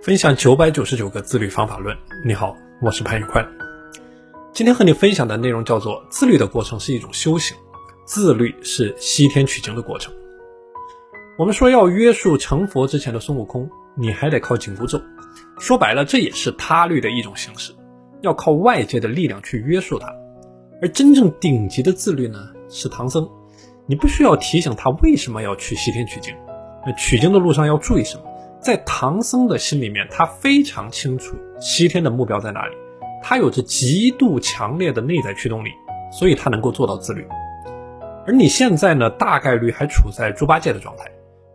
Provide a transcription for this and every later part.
分享九百九十九个自律方法论。你好，我是潘宇宽。今天和你分享的内容叫做：自律的过程是一种修行，自律是西天取经的过程。我们说要约束成佛之前的孙悟空，你还得靠紧箍咒。说白了，这也是他律的一种形式，要靠外界的力量去约束他。而真正顶级的自律呢，是唐僧。你不需要提醒他为什么要去西天取经，那取经的路上要注意什么？在唐僧的心里面，他非常清楚西天的目标在哪里，他有着极度强烈的内在驱动力，所以他能够做到自律。而你现在呢，大概率还处在猪八戒的状态，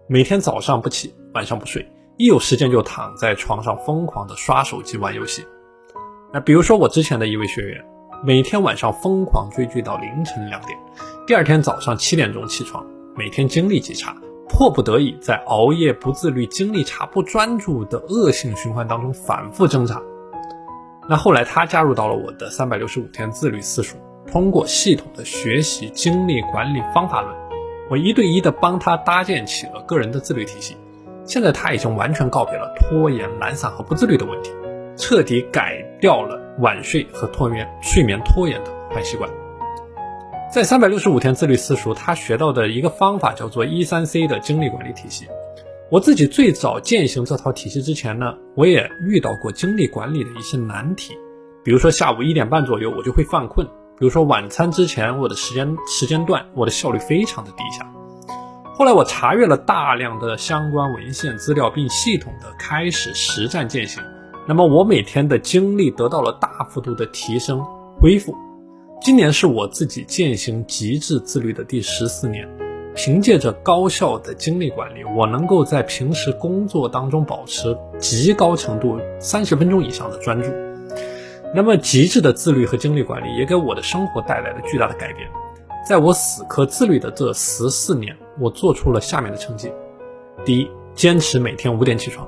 每天早上不起，晚上不睡，一有时间就躺在床上疯狂的刷手机玩游戏。那比如说我之前的一位学员，每天晚上疯狂追剧到凌晨两点，第二天早上七点钟起床，每天精力极差。迫不得已，在熬夜、不自律、精力差、不专注的恶性循环当中反复挣扎。那后来他加入到了我的三百六十五天自律私塾，通过系统的学习精力管理方法论，我一对一的帮他搭建起了个人的自律体系。现在他已经完全告别了拖延、懒散和不自律的问题，彻底改掉了晚睡和拖延、睡眠拖延的坏习惯。在三百六十五天自律私塾，他学到的一个方法叫做一三 C 的精力管理体系。我自己最早践行这套体系之前呢，我也遇到过精力管理的一些难题，比如说下午一点半左右我就会犯困，比如说晚餐之前我的时间时间段我的效率非常的低下。后来我查阅了大量的相关文献资料，并系统的开始实战践行，那么我每天的精力得到了大幅度的提升恢复。今年是我自己践行极致自律的第十四年，凭借着高效的精力管理，我能够在平时工作当中保持极高程度三十分钟以上的专注。那么，极致的自律和精力管理也给我的生活带来了巨大的改变。在我死磕自律的这十四年，我做出了下面的成绩：第一，坚持每天五点起床；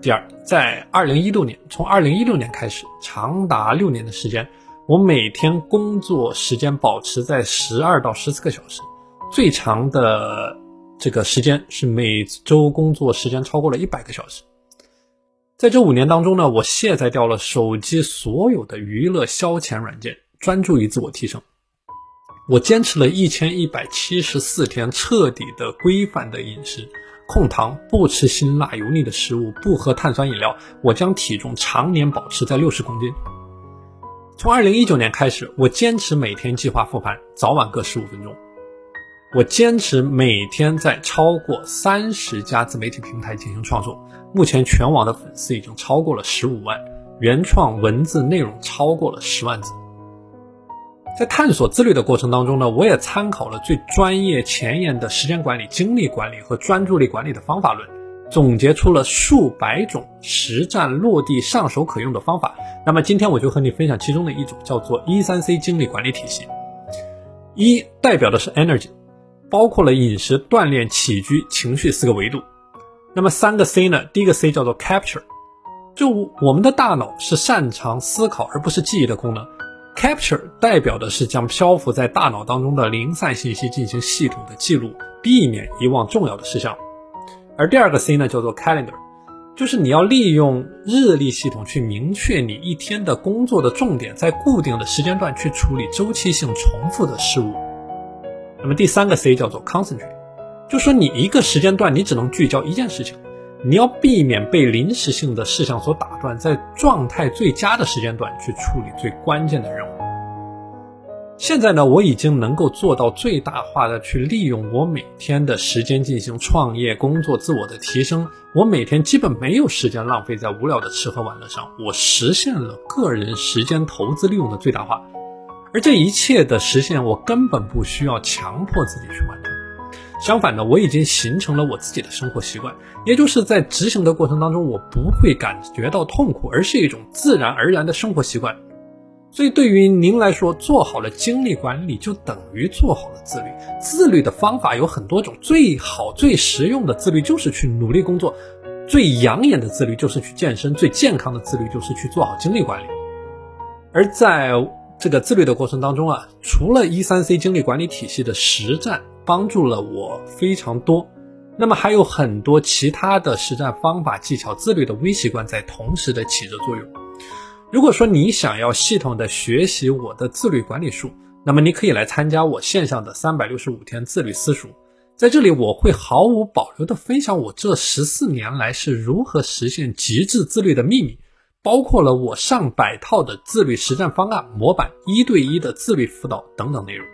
第二，在二零一六年，从二零一六年开始，长达六年的时间。我每天工作时间保持在十二到十四个小时，最长的这个时间是每周工作时间超过了一百个小时。在这五年当中呢，我卸载掉了手机所有的娱乐消遣软件，专注于自我提升。我坚持了一千一百七十四天，彻底的规范的饮食，控糖，不吃辛辣油腻的食物，不喝碳酸饮料。我将体重常年保持在六十公斤。从二零一九年开始，我坚持每天计划复盘，早晚各十五分钟。我坚持每天在超过三十家自媒体平台进行创作，目前全网的粉丝已经超过了十五万，原创文字内容超过了十万字。在探索自律的过程当中呢，我也参考了最专业前沿的时间管理、精力管理和专注力管理的方法论。总结出了数百种实战落地、上手可用的方法。那么今天我就和你分享其中的一种，叫做一三 C 精力管理体系。一代表的是 energy，包括了饮食、锻炼、起居、情绪四个维度。那么三个 C 呢？第一个 C 叫做 capture，就我们的大脑是擅长思考而不是记忆的功能。capture 代表的是将漂浮在大脑当中的零散信息进行系统的记录，避免遗忘重要的事项。而第二个 C 呢，叫做 calendar，就是你要利用日历系统去明确你一天的工作的重点，在固定的时间段去处理周期性重复的事物。那么第三个 C 叫做 concentrate，就说你一个时间段你只能聚焦一件事情，你要避免被临时性的事项所打断，在状态最佳的时间段去处理最关键的任务。现在呢，我已经能够做到最大化的去利用我每天的时间进行创业、工作、自我的提升。我每天基本没有时间浪费在无聊的吃喝玩乐上，我实现了个人时间投资利用的最大化。而这一切的实现，我根本不需要强迫自己去完成。相反的，我已经形成了我自己的生活习惯，也就是在执行的过程当中，我不会感觉到痛苦，而是一种自然而然的生活习惯。所以，对于您来说，做好了精力管理，就等于做好了自律。自律的方法有很多种，最好、最实用的自律就是去努力工作；最养眼的自律就是去健身；最健康的自律就是去做好精力管理。而在这个自律的过程当中啊，除了一三 C 精力管理体系的实战帮助了我非常多，那么还有很多其他的实战方法、技巧、自律的微习惯在同时的起着作用。如果说你想要系统的学习我的自律管理术，那么你可以来参加我线上的三百六十五天自律私塾。在这里，我会毫无保留的分享我这十四年来是如何实现极致自律的秘密，包括了我上百套的自律实战方案模板、一对一的自律辅导等等内容。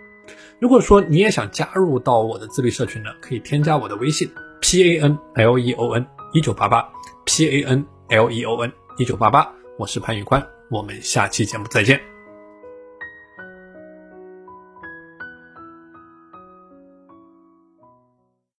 如果说你也想加入到我的自律社群呢，可以添加我的微信 p a n l e o n 一九八八 p a n l e o n 一九八八，我是潘宇宽，我们下期节目再见。